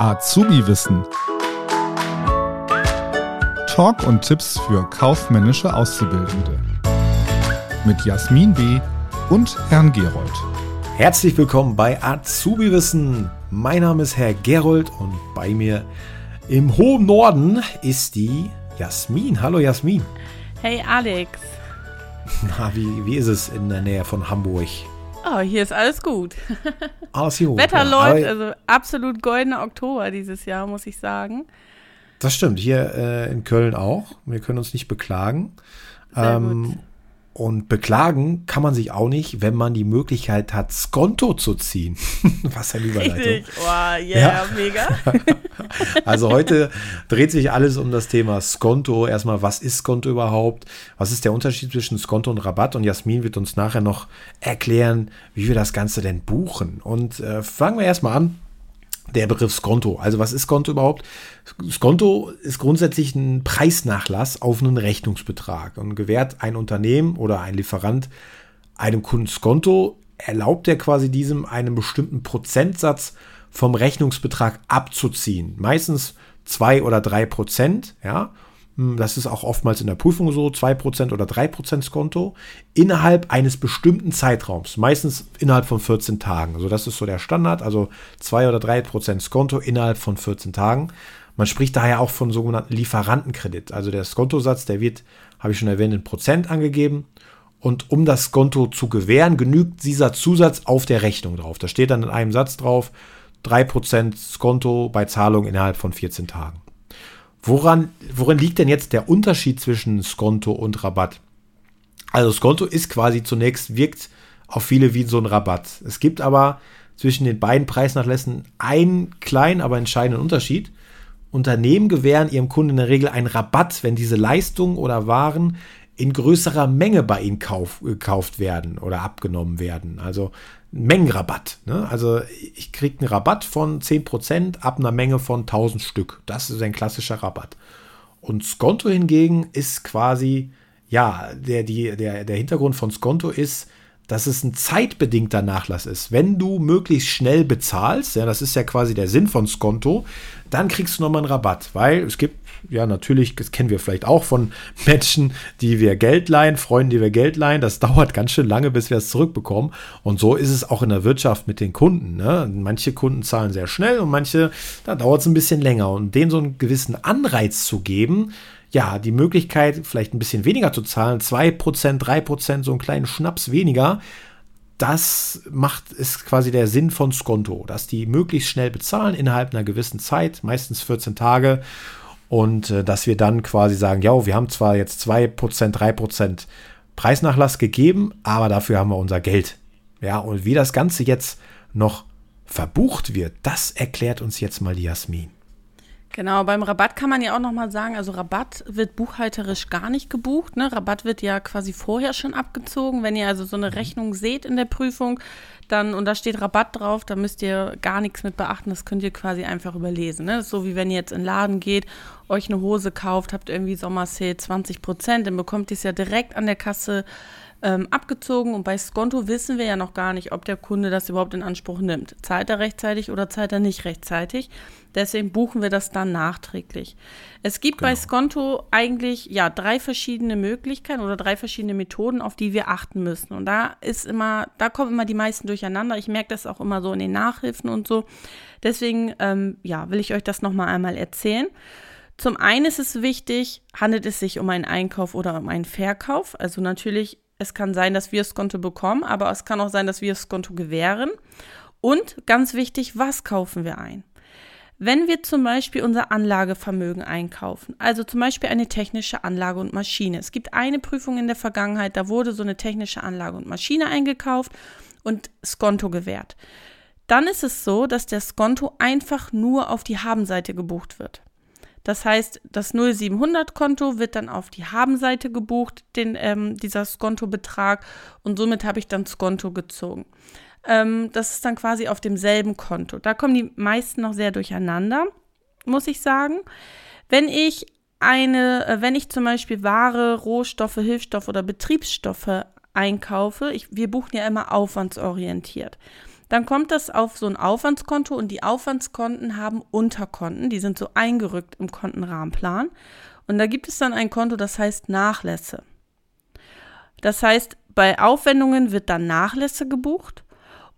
Azubi-Wissen. Talk und Tipps für kaufmännische Auszubildende. Mit Jasmin B. und Herrn Gerold. Herzlich willkommen bei Azubi-Wissen. Mein Name ist Herr Gerold und bei mir im hohen Norden ist die Jasmin. Hallo Jasmin. Hey Alex. Na, wie, wie ist es in der Nähe von Hamburg? Oh, hier ist alles gut. Alles gut. Wetter ja. läuft, also absolut goldener Oktober dieses Jahr, muss ich sagen. Das stimmt, hier äh, in Köln auch. Wir können uns nicht beklagen. Sehr Ähm, gut. und beklagen kann man sich auch nicht, wenn man die Möglichkeit hat, Skonto zu ziehen. Was eine Überleitung. Richtig. Oh, yeah, Ja. mega. Also heute dreht sich alles um das Thema Skonto. Erstmal, was ist Skonto überhaupt? Was ist der Unterschied zwischen Skonto und Rabatt? Und Jasmin wird uns nachher noch erklären, wie wir das Ganze denn buchen. Und äh, fangen wir erstmal an. Der Begriff Skonto. Also was ist Skonto überhaupt? Skonto ist grundsätzlich ein Preisnachlass auf einen Rechnungsbetrag und gewährt ein Unternehmen oder ein Lieferant einem Kunden Skonto, erlaubt er quasi diesem einen bestimmten Prozentsatz vom Rechnungsbetrag abzuziehen. Meistens zwei oder drei Prozent, ja. Hm, Das ist auch oftmals in der Prüfung so, 2% oder 3% Skonto, innerhalb eines bestimmten Zeitraums, meistens innerhalb von 14 Tagen. Also das ist so der Standard, also 2 oder 3% Skonto innerhalb von 14 Tagen. Man spricht daher auch von sogenannten Lieferantenkredit. Also der Skontosatz, der wird, habe ich schon erwähnt, in Prozent angegeben. Und um das Skonto zu gewähren, genügt dieser Zusatz auf der Rechnung drauf. Da steht dann in einem Satz drauf, 3% Skonto bei Zahlung innerhalb von 14 Tagen. Woran, worin liegt denn jetzt der Unterschied zwischen Skonto und Rabatt? Also Skonto ist quasi zunächst, wirkt auf viele wie so ein Rabatt. Es gibt aber zwischen den beiden Preisnachlässen einen kleinen, aber entscheidenden Unterschied. Unternehmen gewähren ihrem Kunden in der Regel einen Rabatt, wenn diese Leistungen oder Waren in größerer Menge bei ihnen kauf, gekauft werden oder abgenommen werden. Also Mengenrabatt. Ne? Also ich kriege einen Rabatt von 10% ab einer Menge von 1000 Stück. Das ist ein klassischer Rabatt. Und Skonto hingegen ist quasi, ja, der, die, der, der Hintergrund von Skonto ist, dass es ein zeitbedingter Nachlass ist. Wenn du möglichst schnell bezahlst, ja, das ist ja quasi der Sinn von Skonto, dann kriegst du nochmal einen Rabatt, weil es gibt, ja, natürlich, das kennen wir vielleicht auch von Menschen, die wir Geld leihen, Freunden, die wir Geld leihen. Das dauert ganz schön lange, bis wir es zurückbekommen. Und so ist es auch in der Wirtschaft mit den Kunden. Ne? Manche Kunden zahlen sehr schnell und manche, da dauert es ein bisschen länger. Und denen so einen gewissen Anreiz zu geben, ja, die Möglichkeit, vielleicht ein bisschen weniger zu zahlen, 2%, 3%, so einen kleinen Schnaps weniger, das macht, ist quasi der Sinn von Skonto, dass die möglichst schnell bezahlen innerhalb einer gewissen Zeit, meistens 14 Tage, und äh, dass wir dann quasi sagen, ja, wir haben zwar jetzt 2%, 3% Preisnachlass gegeben, aber dafür haben wir unser Geld. Ja, und wie das Ganze jetzt noch verbucht wird, das erklärt uns jetzt mal die Jasmin. Genau, beim Rabatt kann man ja auch nochmal sagen, also Rabatt wird buchhalterisch gar nicht gebucht. Ne? Rabatt wird ja quasi vorher schon abgezogen. Wenn ihr also so eine Rechnung seht in der Prüfung, dann, und da steht Rabatt drauf, da müsst ihr gar nichts mit beachten. Das könnt ihr quasi einfach überlesen. Ne? So wie wenn ihr jetzt in den Laden geht, euch eine Hose kauft, habt irgendwie Sommersale 20 Prozent, dann bekommt ihr es ja direkt an der Kasse ähm, abgezogen. Und bei Skonto wissen wir ja noch gar nicht, ob der Kunde das überhaupt in Anspruch nimmt. Zahlt er rechtzeitig oder zahlt er nicht rechtzeitig? Deswegen buchen wir das dann nachträglich. Es gibt bei Genau. Skonto eigentlich ja drei verschiedene Möglichkeiten oder drei verschiedene Methoden, auf die wir achten müssen. Und da ist immer, da kommen immer die meisten durcheinander. Ich merke das auch immer so in den Nachhilfen und so. Deswegen ähm, ja, will ich euch das nochmal einmal erzählen. Zum einen ist es wichtig, handelt es sich um einen Einkauf oder um einen Verkauf. Also natürlich, es kann sein, dass wir Skonto bekommen, aber es kann auch sein, dass wir Skonto gewähren. Und ganz wichtig, was kaufen wir ein? Wenn wir zum Beispiel unser Anlagevermögen einkaufen, also zum Beispiel eine technische Anlage und Maschine. Es gibt eine Prüfung in der Vergangenheit, da wurde so eine technische Anlage und Maschine eingekauft und Skonto gewährt. Dann ist es so, dass der Skonto einfach nur auf die Habenseite gebucht wird. Das heißt, das 0700-Konto wird dann auf die Habenseite gebucht, den, ähm, dieser Skonto-Betrag, und somit habe ich dann Skonto gezogen. Ähm, das ist dann quasi auf demselben Konto. Da kommen die meisten noch sehr durcheinander, muss ich sagen. Wenn ich eine, äh, wenn ich zum Beispiel Ware, Rohstoffe, Hilfsstoffe oder Betriebsstoffe einkaufe, ich, wir buchen ja immer aufwandsorientiert. Dann kommt das auf so ein Aufwandskonto und die Aufwandskonten haben Unterkonten, die sind so eingerückt im Kontenrahmenplan. Und da gibt es dann ein Konto, das heißt Nachlässe. Das heißt, bei Aufwendungen wird dann Nachlässe gebucht.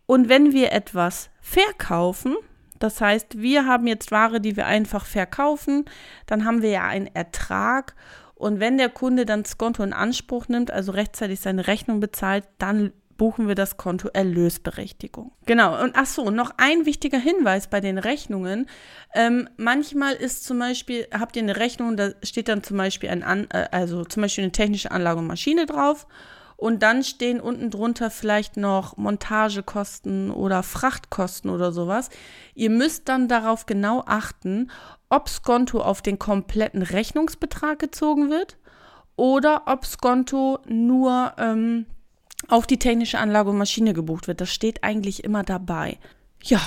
Und wenn wir etwas verkaufen, das heißt, wir haben jetzt Ware, die wir einfach verkaufen, dann haben wir ja einen Ertrag. Und wenn der Kunde dann das Konto in Anspruch nimmt, also rechtzeitig seine Rechnung bezahlt, dann buchen wir das Konto Erlösberechtigung. Genau, und ach so, noch ein wichtiger Hinweis bei den Rechnungen. Ähm, manchmal ist zum Beispiel, habt ihr eine Rechnung, da steht dann zum Beispiel ein, An äh, also zum Beispiel eine technische Anlage und Maschine drauf. Und dann stehen unten drunter vielleicht noch Montagekosten oder Frachtkosten oder sowas. Ihr müsst dann darauf genau achten, ob Skonto auf den kompletten Rechnungsbetrag gezogen wird oder ob Skonto nur ähm, auf die technische Anlage und Maschine gebucht wird. Das steht eigentlich immer dabei. Ja,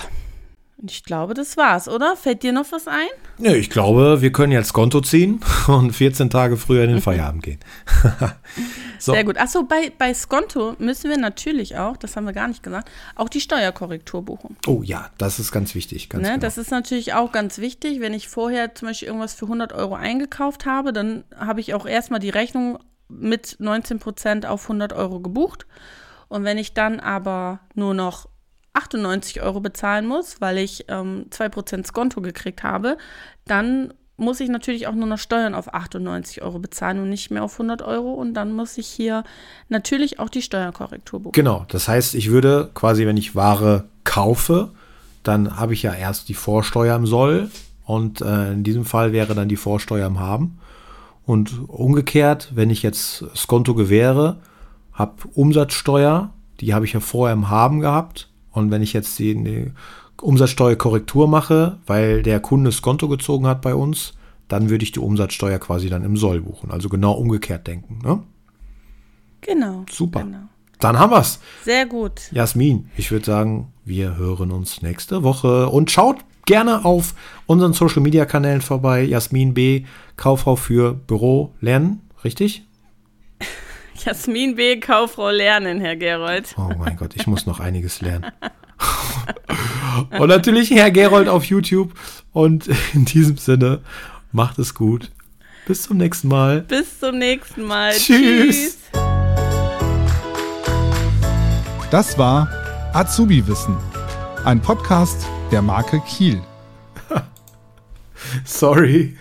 ich glaube, das war's, oder? Fällt dir noch was ein? Nö, ich glaube, wir können jetzt Konto ziehen und 14 Tage früher in den Feierabend gehen. so. Sehr gut. Achso, bei, bei Skonto müssen wir natürlich auch, das haben wir gar nicht gesagt, auch die Steuerkorrektur buchen. Oh ja, das ist ganz wichtig. Ganz ne? genau. Das ist natürlich auch ganz wichtig. Wenn ich vorher zum Beispiel irgendwas für 100 Euro eingekauft habe, dann habe ich auch erstmal die Rechnung mit 19 Prozent auf 100 Euro gebucht. Und wenn ich dann aber nur noch 98 Euro bezahlen muss, weil ich ähm, 2% Skonto gekriegt habe, dann muss ich natürlich auch nur noch Steuern auf 98 Euro bezahlen und nicht mehr auf 100 Euro. Und dann muss ich hier natürlich auch die Steuerkorrektur buchen. Genau, das heißt, ich würde quasi, wenn ich Ware kaufe, dann habe ich ja erst die Vorsteuer im Soll und äh, in diesem Fall wäre dann die Vorsteuer im Haben. Und umgekehrt, wenn ich jetzt Skonto gewähre, habe Umsatzsteuer, die habe ich ja vorher im Haben gehabt. Und wenn ich jetzt die, die Umsatzsteuerkorrektur mache, weil der Kunde Skonto gezogen hat bei uns, dann würde ich die Umsatzsteuer quasi dann im Soll buchen. Also genau umgekehrt denken. Ne? Genau. Super. Genau. Dann haben wir's. Sehr gut. Jasmin, ich würde sagen, wir hören uns nächste Woche und schaut gerne auf unseren Social Media Kanälen vorbei. Jasmin B, Kauffrau für Büro lernen, richtig? Jasmin B, Kauffrau lernen, Herr Gerold. Oh mein Gott, ich muss noch einiges lernen. und natürlich Herr Gerold auf YouTube. Und in diesem Sinne, macht es gut. Bis zum nächsten Mal. Bis zum nächsten Mal. Tschüss. Tschüss. Das war Azubi Wissen, ein Podcast der Marke Kiel. Sorry.